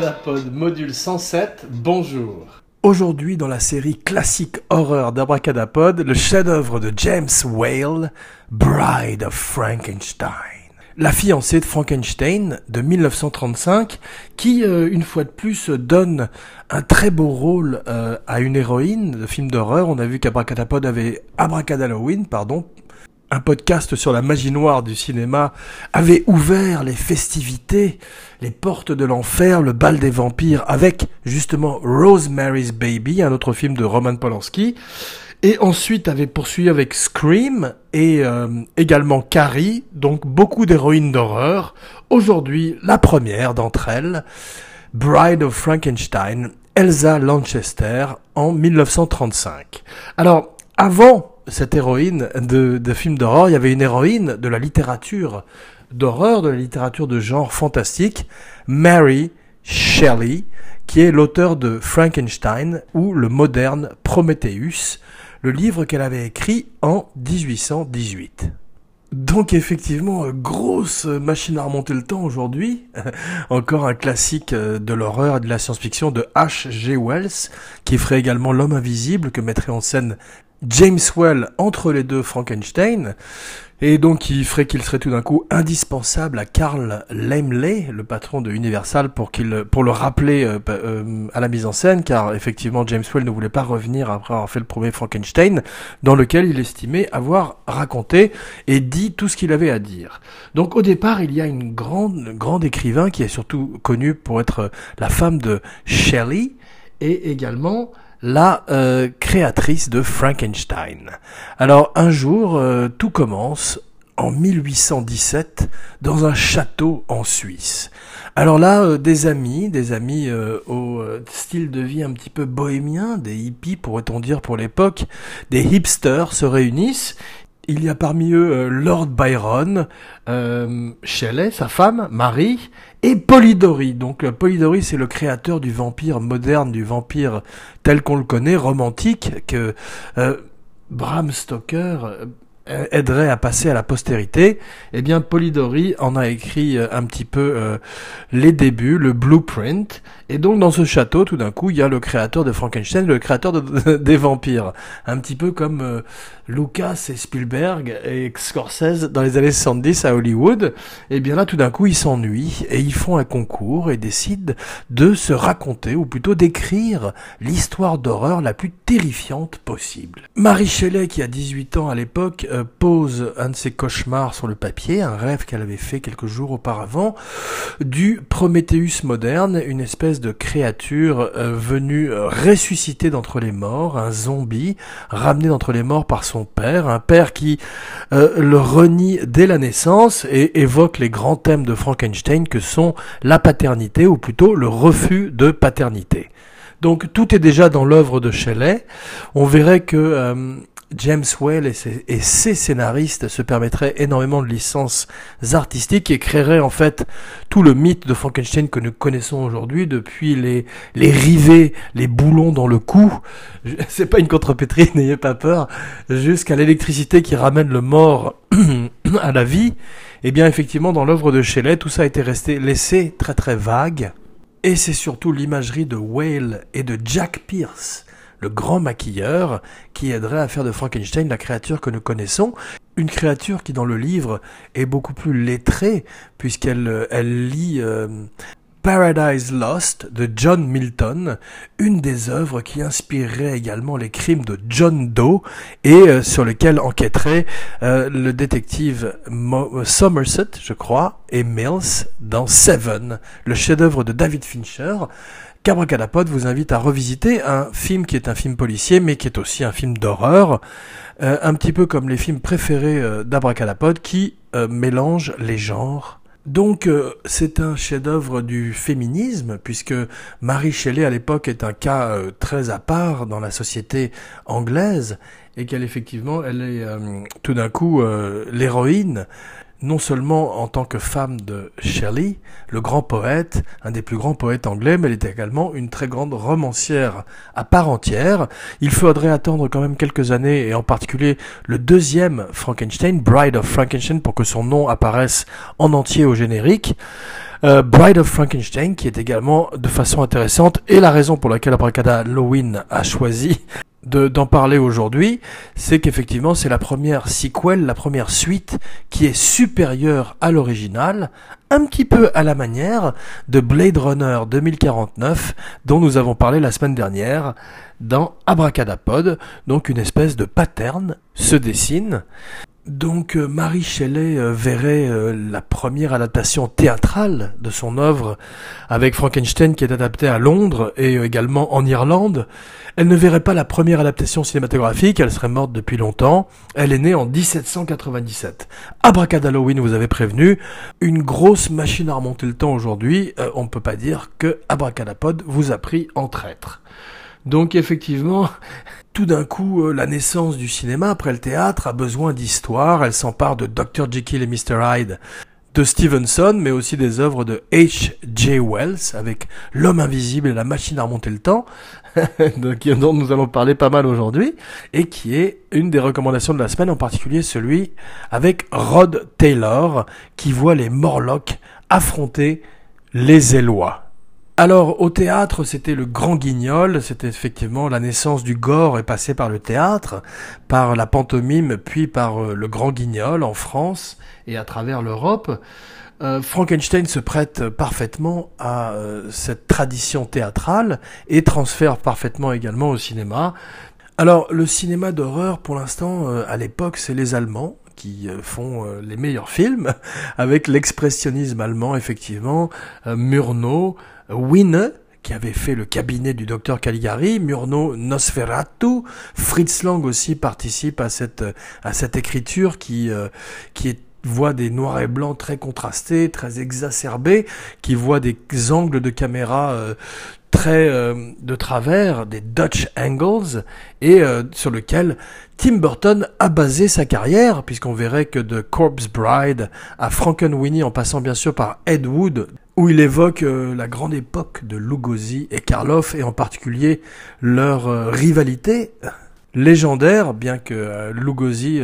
Abracadapod, module 107, bonjour. Aujourd'hui, dans la série classique horreur d'Abracadapod, le chef-d'œuvre de James Whale, Bride of Frankenstein. La fiancée de Frankenstein de 1935, qui, euh, une fois de plus, donne un très beau rôle euh, à une héroïne de film d'horreur. On a vu qu'Abracadapod avait Abracadalloween, pardon, un podcast sur la magie noire du cinéma avait ouvert les festivités, les portes de l'enfer, le bal des vampires, avec justement Rosemary's Baby, un autre film de Roman Polanski, et ensuite avait poursuivi avec Scream et euh, également Carrie, donc beaucoup d'héroïnes d'horreur. Aujourd'hui, la première d'entre elles, Bride of Frankenstein, Elsa Lanchester, en 1935. Alors, avant cette héroïne de, de films d'horreur, il y avait une héroïne de la littérature d'horreur, de la littérature de genre fantastique, Mary Shelley, qui est l'auteur de Frankenstein ou le moderne Prometheus, le livre qu'elle avait écrit en 1818. Donc effectivement, grosse machine à remonter le temps aujourd'hui. Encore un classique euh, de l'horreur et de la science-fiction de H.G. Wells, qui ferait également L'homme invisible, que mettrait en scène James Well entre les deux Frankenstein, et donc il ferait qu'il serait tout d'un coup indispensable à Carl Laemmle, le patron de Universal, pour qu'il pour le rappeler euh, euh, à la mise en scène, car effectivement James Well ne voulait pas revenir après avoir fait le premier Frankenstein, dans lequel il estimait avoir raconté et dit tout ce qu'il avait à dire. Donc au départ, il y a une grande grande écrivain qui est surtout connue pour être la femme de Shelley et également la euh, créatrice de Frankenstein. Alors un jour, euh, tout commence en 1817 dans un château en Suisse. Alors là, euh, des amis, des amis au style de vie un petit peu bohémien, des hippies pourrait-on dire pour l'époque, des hipsters se réunissent il y a parmi eux euh, Lord Byron, euh, Shelley, sa femme, Marie, et Polidori. Donc euh, Polidori, c'est le créateur du vampire moderne, du vampire tel qu'on le connaît, romantique, que Bram Stoker aiderait à passer à la postérité, eh bien Polidori en a écrit un petit peu les débuts, le blueprint, et donc dans ce château, tout d'un coup, il y a le créateur de Frankenstein, le créateur de, des vampires, un petit peu comme Lucas et Spielberg et Scorsese dans les années 70 à Hollywood, et bien là tout d'un coup ils s'ennuient et ils font un concours et décident de se raconter, ou plutôt d'écrire l'histoire d'horreur la plus terrifiante possible. Marie Shelley, qui a 18 ans à l'époque, pose un de ses cauchemars sur le papier, un rêve qu'elle avait fait quelques jours auparavant, du Prométhéeus moderne, une espèce de créature euh, venue euh, ressusciter d'entre les morts, un zombie ramené d'entre les morts par son père, un père qui euh, le renie dès la naissance et évoque les grands thèmes de Frankenstein que sont la paternité ou plutôt le refus de paternité. Donc tout est déjà dans l'œuvre de Shelley. On verrait que James Whale et ses, scénaristes se permettraient énormément de licences artistiques et créeraient en fait tout le mythe de Frankenstein que nous connaissons aujourd'hui, depuis les, les rivets, les boulons dans le cou, c'est pas une contrepétrie, n'ayez pas peur, jusqu'à l'électricité qui ramène le mort à la vie. Eh bien effectivement dans l'œuvre de Shelley, tout ça a été resté laissé très très vague. Et c'est surtout l'imagerie de Whale et de Jack Pierce le grand maquilleur, qui aiderait à faire de Frankenstein la créature que nous connaissons. Une créature qui dans le livre est beaucoup plus lettrée, puisqu'elle euh, elle lit euh, Paradise Lost de John Milton, une des œuvres qui inspirerait également les crimes de John Doe et euh, sur lesquels enquêterait le détective Somerset, je crois, et Mills dans Seven, le chef-d'œuvre de David Fincher. Cabracadapod vous invite à revisiter un film qui est un film policier, mais qui est aussi un film d'horreur, euh, un petit peu comme les films préférés euh, d'Abracadapod, qui euh, mélangent les genres. Donc c'est un chef-d'œuvre du féminisme, puisque Marie Shelley à l'époque est un cas très à part dans la société anglaise, et qu'elle effectivement, elle est tout d'un coup l'héroïne non seulement en tant que femme de Shelley, le grand poète, un des plus grands poètes anglais, mais elle est également une très grande romancière à part entière. Il faudrait attendre quand même quelques années, et en particulier le deuxième Frankenstein, Bride of Frankenstein, pour que son nom apparaisse en entier au générique. Euh, Bride of Frankenstein, qui est également de façon intéressante, et la raison pour laquelle Abracada Halloween a choisi d'en parler aujourd'hui, c'est qu'effectivement c'est la première sequel, la première suite qui est supérieure à l'original, un petit peu à la manière de Blade Runner 2049 dont nous avons parlé la semaine dernière dans Abracadapod, donc une espèce de pattern se dessine. Donc euh, Marie Shelley euh, verrait euh, la première adaptation théâtrale de son œuvre avec Frankenstein qui est adapté à Londres et également en Irlande. Elle ne verrait pas la première adaptation cinématographique, elle serait morte depuis longtemps. Elle est née en 1797. Abracadalloween vous avez prévenu, une grosse machine à remonter le temps aujourd'hui. on ne peut pas dire que Abracadapod vous a pris en traître. Donc effectivement, tout d'un coup, euh, la naissance du cinéma après le théâtre a besoin d'histoire. Elle s'empare de Dr. Jekyll et Mr. Hyde de Stevenson, mais aussi des œuvres de H.J. Wells avec L'homme invisible et la machine à remonter le temps, dont nous allons parler pas mal aujourd'hui, et qui est une des recommandations de la semaine, en particulier celui avec Rod Taylor, qui voit les Morlocks affronter les Élois. Alors au théâtre, c'était le grand guignol, c'était effectivement la naissance du gore est passée par le théâtre, par la pantomime, puis par euh, le grand guignol en France et à travers l'Europe. Euh, Frankenstein se prête parfaitement à euh, cette tradition théâtrale et transfère parfaitement également au cinéma. Alors le cinéma d'horreur pour l'instant à l'époque c'est les Allemands qui font les meilleurs films. Avec l'expressionnisme allemand effectivement, Murnau, Winne, qui avait fait le cabinet du docteur Caligari, Murnau Nosferatu, Fritz Lang aussi participe à cette, à cette écriture qui, euh, qui est voit des noirs et blancs très contrastés, très exacerbés, qui voit des angles de caméra euh, très euh, de travers, des Dutch angles, et sur lequel Tim Burton a basé sa carrière, puisqu'on verrait que de Corpse Bride à Frankenweenie, en passant bien sûr par Ed Wood, où il évoque euh, la grande époque de Lugosi et Karloff, et en particulier leur euh, rivalité légendaire, bien que euh, Lugosi,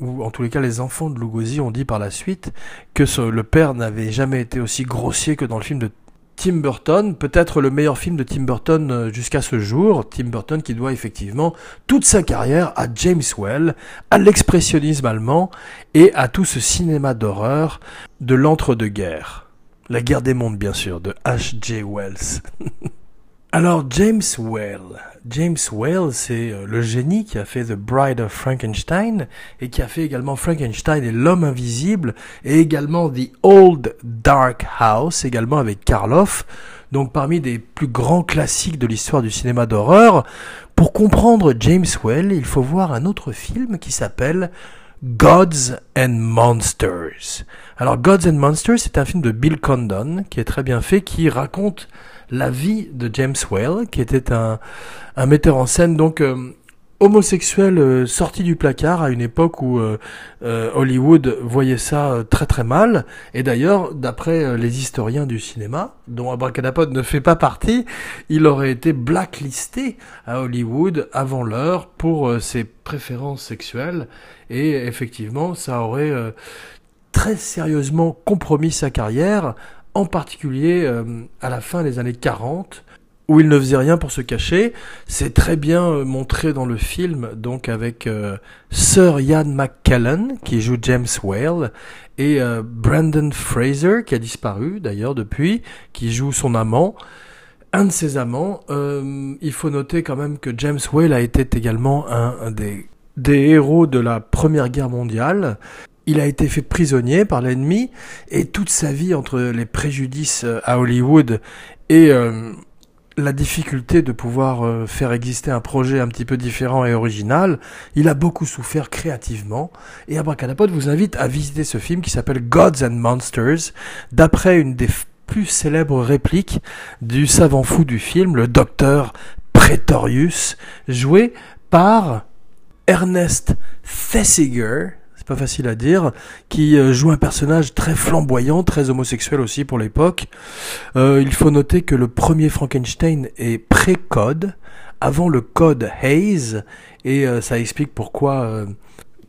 ou en tous les cas les enfants de Lugosi ont dit par la suite que le père n'avait jamais été aussi grossier que dans le film de Tim Burton, peut-être le meilleur film de Tim Burton jusqu'à ce jour, Tim Burton qui doit effectivement toute sa carrière à James Well, à l'expressionnisme allemand et à tout ce cinéma d'horreur de l'entre-deux-guerres. La guerre des mondes, bien sûr, de H.J. Wells. Alors, James Well. James Well, c'est euh, le génie qui a fait The Bride of Frankenstein et qui a fait également Frankenstein et l'homme invisible et également The Old Dark House, également avec Karloff. Donc parmi des plus grands classiques de l'histoire du cinéma d'horreur. Pour comprendre James Well, il faut voir un autre film qui s'appelle Gods and Monsters. Alors Gods and Monsters, c'est un film de Bill Condon qui est très bien fait, qui raconte la vie de James Whale, qui était un, metteur en scène donc euh, homosexuel euh, sorti du placard à une époque où euh, Hollywood voyait ça très très mal. Et d'ailleurs, d'après les historiens du cinéma, dont Abracadapod ne fait pas partie, il aurait été blacklisté à Hollywood avant l'heure pour ses préférences sexuelles. Et effectivement, ça aurait très sérieusement compromis sa carrière, en particulier euh, à la fin des années 40, où il ne faisait rien pour se cacher. C'est très bien euh, montré dans le film, donc avec euh, Sir Ian McKellen, qui joue James Whale, et Brandon Fraser, qui a disparu d'ailleurs depuis, qui joue son amant. Un de ses amants, il faut noter quand même que James Whale a été également un des des héros de la Première Guerre mondiale il a été fait prisonnier par l'ennemi et toute sa vie entre les préjudices euh, à Hollywood et euh, la difficulté de pouvoir euh, faire exister un projet un petit peu différent et original, il a beaucoup souffert créativement. Et Abracadapod vous invite à visiter ce film qui s'appelle Gods and Monsters, d'après une des plus célèbres répliques du savant fou du film, le docteur Pretorius, joué par Ernest Thesiger, pas facile à dire, qui euh, joue un personnage très flamboyant, très homosexuel aussi pour l'époque. Euh, il faut noter que le premier Frankenstein est pré-code, avant le code Hayes, et euh, ça explique pourquoi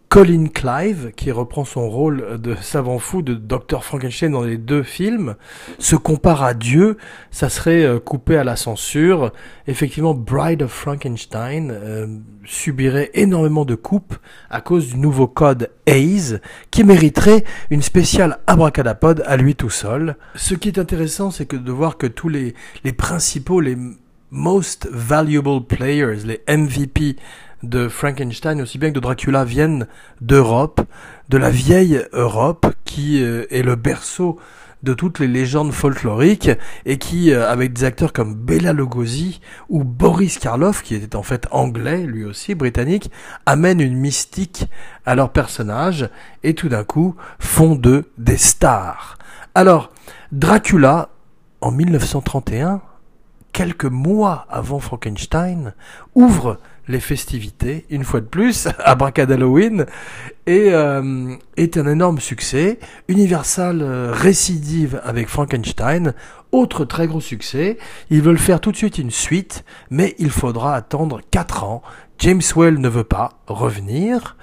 Colin Clive, qui reprend son rôle de savant fou de Dr. Frankenstein dans les deux films, se compare à Dieu, ça serait euh, coupé à la censure. Effectivement, Bride of Frankenstein euh, subirait énormément de coupes à cause du nouveau code Hayes, qui mériterait une spéciale abracadapod à lui tout seul. Ce qui est intéressant, c'est que de voir que tous les, les principaux, les most valuable players, les MVP de Frankenstein aussi bien que de Dracula viennent d'Europe, de la vieille Europe qui euh, est le berceau de toutes les légendes folkloriques et qui, euh, avec des acteurs comme Bela Lugosi ou Boris Karloff, qui était en fait anglais, lui aussi britannique, amènent une mystique à leurs personnages et tout d'un coup font d'eux des stars. Alors, Dracula, en 1931, quelques mois avant Frankenstein, ouvre les festivités, une fois de plus, à Bracad Halloween, et euh, est un énorme succès. Universal euh, récidive avec Frankenstein, autre très gros succès. Ils veulent faire tout de suite une suite, mais il faudra attendre 4 ans. James Well ne veut pas revenir.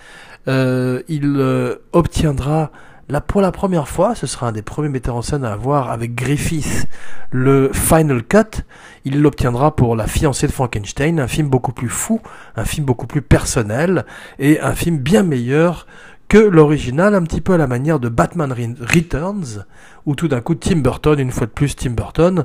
Euh, il obtiendra Là, pour la première fois, ce sera un des premiers metteurs en scène à avoir avec Griffith le Final Cut. Il l'obtiendra pour La fiancée de Frankenstein, un film beaucoup plus fou, un film beaucoup plus personnel et un film bien meilleur que l'original, un petit peu à la manière de Batman Returns, où tout d'un coup Tim Burton, une fois de plus Tim Burton,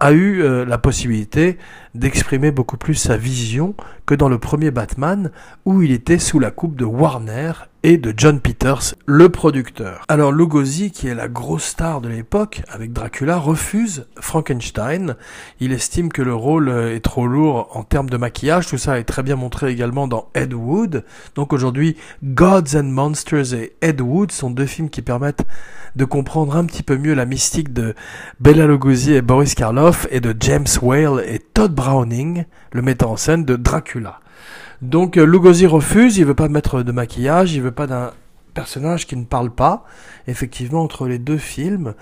a eu euh, la possibilité d'exprimer beaucoup plus sa vision que dans le premier Batman, où il était sous la coupe de Warner et de John Peters, le producteur. Alors Lugosi, qui est la grosse star de l'époque avec Dracula, refuse Frankenstein. Il estime que le rôle euh, est trop lourd en termes de maquillage. Tout ça est très bien montré également dans Ed Wood. Donc aujourd'hui, Gods and Monsters et Ed Wood sont deux films qui permettent de comprendre un petit peu mieux la mystique de Bela Lugosi et Boris Karloff et de James Whale et Todd Browning, le metteur en scène de Dracula. Donc euh, Lugosi refuse, il veut pas mettre de maquillage, il veut pas d'un personnage qui ne parle pas. Effectivement, entre les deux films,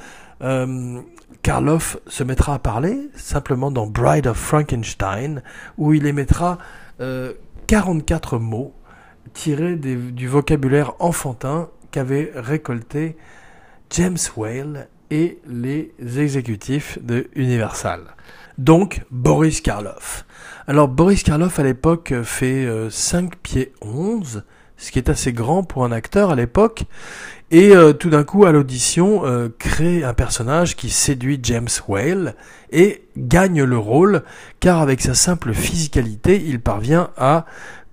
euh, Karloff se mettra à parler simplement dans Bride of Frankenstein, où il émettra euh, 44 mots tirés du vocabulaire enfantin qu'avait récolté James Whale et les exécutifs de Universal. Donc Boris Karloff. Alors Boris Karloff à l'époque fait 5 euh, pieds 11, ce qui est assez grand pour un acteur à l'époque, et euh, tout d'un coup à l'audition euh, crée un personnage qui séduit James Whale et gagne le rôle, car avec sa simple physicalité il parvient à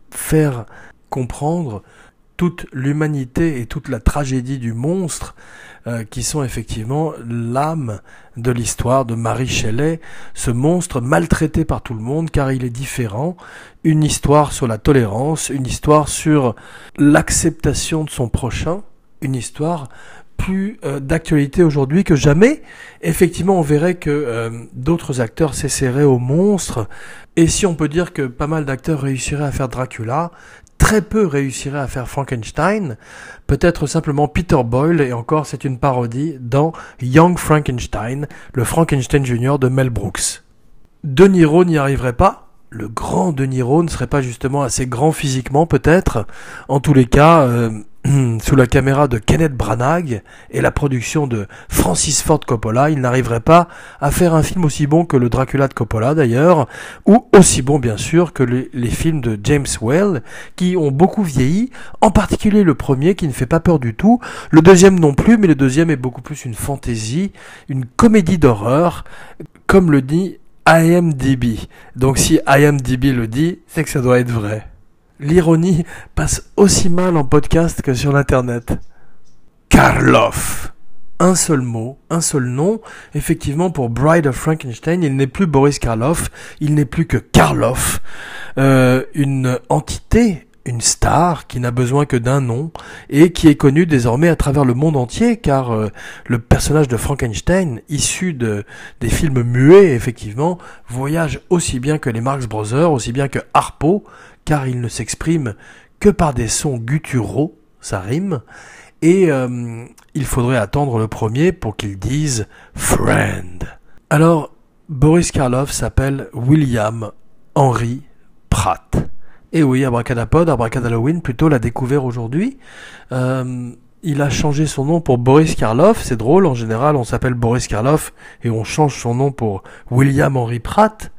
faire comprendre toute l'humanité et toute la tragédie du monstre euh, qui sont effectivement l'âme de l'histoire de Marie Shelley, ce monstre maltraité par tout le monde car il est différent, une histoire sur la tolérance, une histoire sur l'acceptation de son prochain, une histoire plus euh, d'actualité aujourd'hui que jamais. Effectivement, on verrait que euh, d'autres acteurs s'essaieraient au monstre. Et si on peut dire que pas mal d'acteurs réussiraient à faire Dracula, très peu réussiraient à faire Frankenstein, peut-être simplement Peter Boyle, et encore c'est une parodie, dans Young Frankenstein, le Frankenstein Junior de Mel Brooks. De Niro n'y arriverait pas, le grand De Niro ne serait pas justement assez grand physiquement peut-être, en tous les cas... Euh, sous la caméra de Kenneth Branagh et la production de Francis Ford Coppola, il n'arriverait pas à faire un film aussi bon que le Dracula de Coppola d'ailleurs, ou aussi bon bien sûr que les, films de James Well, qui ont beaucoup vieilli, en particulier le premier qui ne fait pas peur du tout, le deuxième non plus, mais le deuxième est beaucoup plus une fantaisie, une comédie d'horreur, comme le dit IMDB. Donc si IMDB le dit, c'est que ça doit être vrai. L'ironie passe aussi mal en podcast que sur l'internet. Karloff. Un seul mot, un seul nom. Effectivement, pour Bride of Frankenstein, il n'est plus Boris Karloff, il n'est plus que Karloff, euh, une entité, une star qui n'a besoin que d'un nom et qui est connue désormais à travers le monde entier, car euh, le personnage de Frankenstein, issu de des films muets, effectivement, voyage aussi bien que les Marx Brothers, aussi bien que Harpo, car il ne s'exprime que par des sons gutturaux, ça rime, et euh, il faudrait attendre le premier pour qu'il dise friend. Alors, Boris Karloff s'appelle William Henry Pratt. Et oui, Abracadapod, Abracadalloween plutôt, l'a découvert aujourd'hui. Euh, il a changé son nom pour Boris Karloff, c'est drôle, en général on s'appelle Boris Karloff et on change son nom pour William Henry Pratt.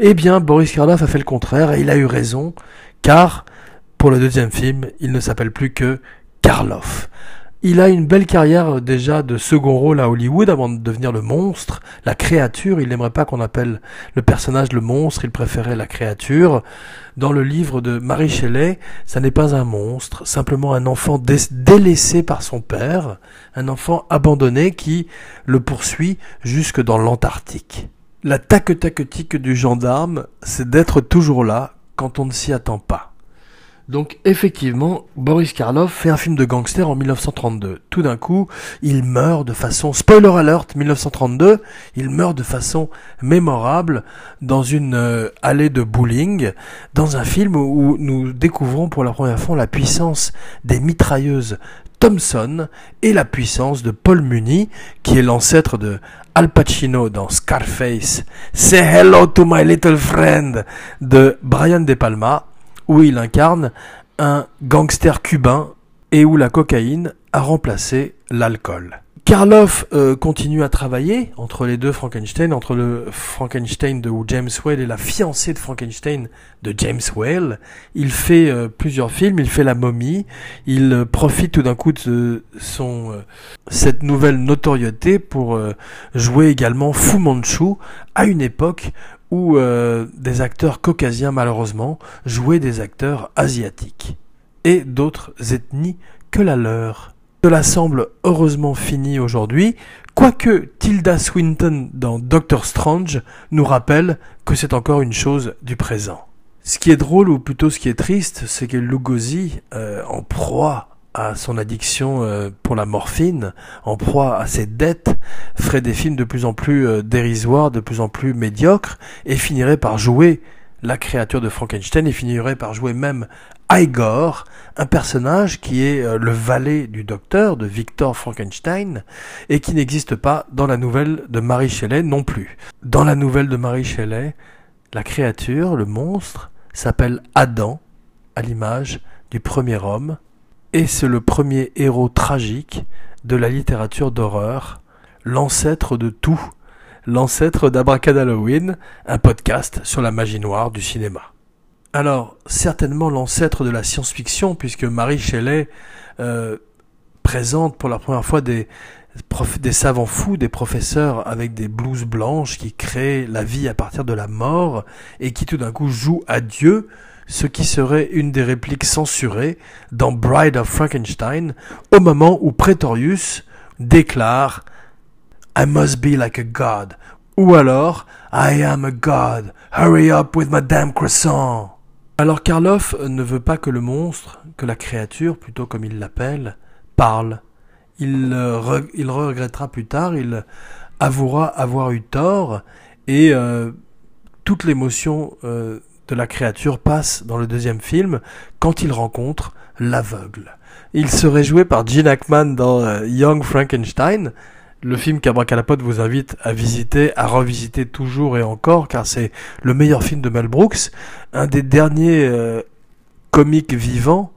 Eh bien, Boris Karloff a fait le contraire et il a eu raison, car pour le deuxième film, il ne s'appelle plus que Karloff. Il a une belle carrière euh, déjà de second rôle à Hollywood avant de devenir le monstre, la créature. Il n'aimerait pas qu'on appelle le personnage le monstre, il préférait la créature. Dans le livre de Marie Shelley, ça n'est pas un monstre, simplement un enfant délaissé par son père, un enfant abandonné qui le poursuit jusque dans l'Antarctique. La taque-taquetique du gendarme, c'est d'être toujours là quand on ne s'y attend pas. Donc effectivement, Boris Karloff fait un film de gangster en 1932. Tout d'un coup, il meurt de façon spoiler alert 1932, il meurt de façon mémorable dans une euh, allée de bowling dans un film où nous découvrons pour la première fois la puissance des mitrailleuses Thompson et la puissance de Paul Muni qui est l'ancêtre de Al Pacino dans Scarface. Say hello to my little friend de Brian De Palma où il incarne un gangster cubain et où la cocaïne a remplacé l'alcool. Karloff euh, continue à travailler entre les deux Frankenstein, entre le Frankenstein de James Whale et la fiancée de Frankenstein de James Whale. Il fait euh, plusieurs films, il fait La momie, il euh, profite tout d'un coup de son cette nouvelle notoriété pour jouer également Fu Manchu à une époque où euh, des acteurs caucasiens malheureusement jouaient des acteurs asiatiques et d'autres ethnies que la leur. Cela semble heureusement fini aujourd'hui, quoique Tilda Swinton dans Doctor Strange nous rappelle que c'est encore une chose du présent. Ce qui est drôle, ou plutôt ce qui est triste, c'est que Lugosi, euh, en proie à son addiction euh, pour la morphine, en proie à ses dettes, ferait des films de plus en plus euh, dérisoires, de plus en plus médiocres, et finirait par jouer la créature de Frankenstein, et finirait par jouer même Igor, un personnage qui est euh, le valet du docteur, de Victor Frankenstein, et qui n'existe pas dans la nouvelle de Marie Shelley non plus. Dans la nouvelle de Marie Shelley, la créature, le monstre, s'appelle Adam, à l'image du premier homme, et c'est le premier héros tragique de la littérature d'horreur, l'ancêtre de tout, l'ancêtre d'Abracadalloween, un podcast sur la magie noire du cinéma. Alors, certainement l'ancêtre de la science-fiction, puisque Marie Shelley euh, présente pour la première fois des, des savants fous, des professeurs avec des blouses blanches qui créent la vie à partir de la mort et qui tout d'un coup jouent à Dieu ce qui serait une des répliques censurées dans Bride of Frankenstein, au moment où Pretorius déclare I must be like a god, ou alors I am a god, hurry up with my damn croissant. Alors Karloff ne veut pas que le monstre, que la créature, plutôt comme il l'appelle, parle. Il, euh, il regrettera plus tard, il avouera avoir eu tort, et euh, toute l'émotion euh, de la créature passe dans le deuxième film quand il rencontre l'aveugle. Il serait joué par Gene Hackman dans euh, Young Frankenstein, le film qu'Abracalapote vous invite à visiter, à revisiter toujours et encore, car c'est le meilleur film de Mel Brooks, un des derniers euh, comiques vivants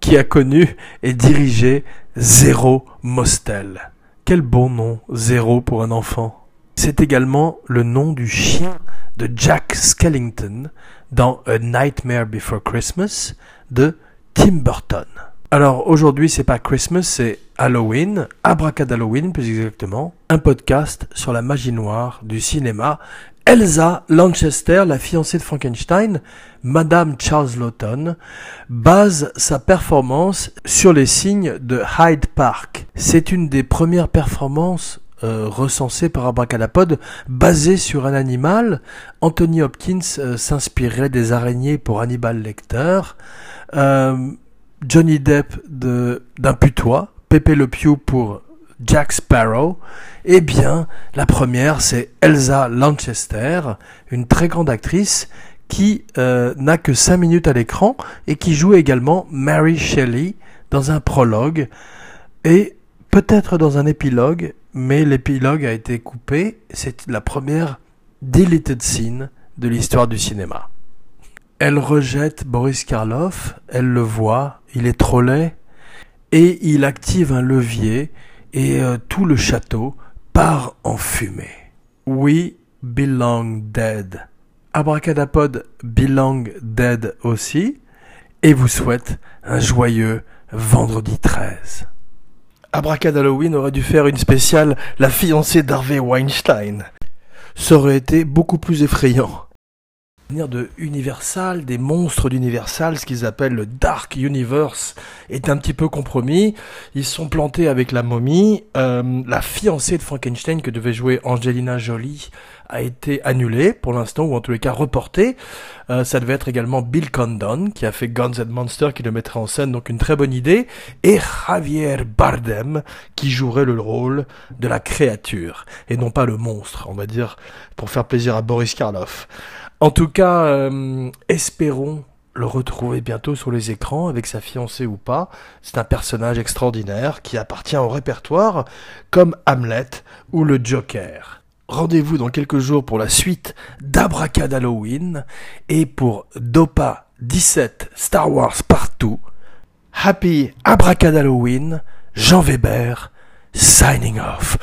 qui a connu et dirigé Zéro Mostel. Quel bon nom, Zéro pour un enfant. C'est également le nom du chien de Jack Skellington dans A Nightmare Before Christmas de Tim Burton. Alors aujourd'hui c'est pas Christmas, c'est Halloween, Abracadalloween plus exactement, un podcast sur la magie noire du cinéma. Elsa Lanchester, la fiancée de Frankenstein, Madame Charles Lawton, base sa performance sur les signes de Hyde Park. C'est une des premières performances euh, recensé par Abracadapod, basé sur un animal. Anthony Hopkins euh, s'inspirait des araignées pour Hannibal Lecter. Euh, Johnny Depp d'un putois. Pepe Le Pew pour Jack Sparrow. Eh bien, la première, c'est Elsa Lanchester, une très grande actrice qui n'a que 5 minutes à l'écran et qui joue également Mary Shelley dans un prologue et peut-être dans un épilogue, mais l'épilogue a été coupé. C'est la première deleted scene de l'histoire du cinéma. Elle rejette Boris Karloff, elle le voit, il est trop laid, et il active un levier, et euh, tout le château part en fumée. We belong dead. Abracadapod belong dead aussi, et vous souhaite un joyeux vendredi 13. Abracad Halloween aurait dû faire une spéciale La fiancée d'Harvey Weinstein. Ça aurait été beaucoup plus effrayant de Universal, des monstres d'Universal, ce qu'ils appellent le Dark Universe, est un petit peu compromis. Ils sont plantés avec la momie. Euh, la fiancée de Frankenstein que devait jouer Angelina Jolie a été annulée pour l'instant, ou en tous les cas reportée. Euh, ça devait être également Bill Condon, qui a fait Guns and Monsters, qui le mettrait en scène, donc une très bonne idée. Et Javier Bardem, qui jouerait le rôle de la créature, et non pas le monstre, on va dire, pour faire plaisir à Boris Karloff. En tout cas, euh, espérons le retrouver bientôt sur les écrans avec sa fiancée ou pas. C'est un personnage extraordinaire qui appartient au répertoire comme Hamlet ou le Joker. Rendez-vous dans quelques jours pour la suite d'Abracad Halloween et pour Dopa 17 Star Wars Partout. Happy Abracad Halloween, Jean Weber, signing off.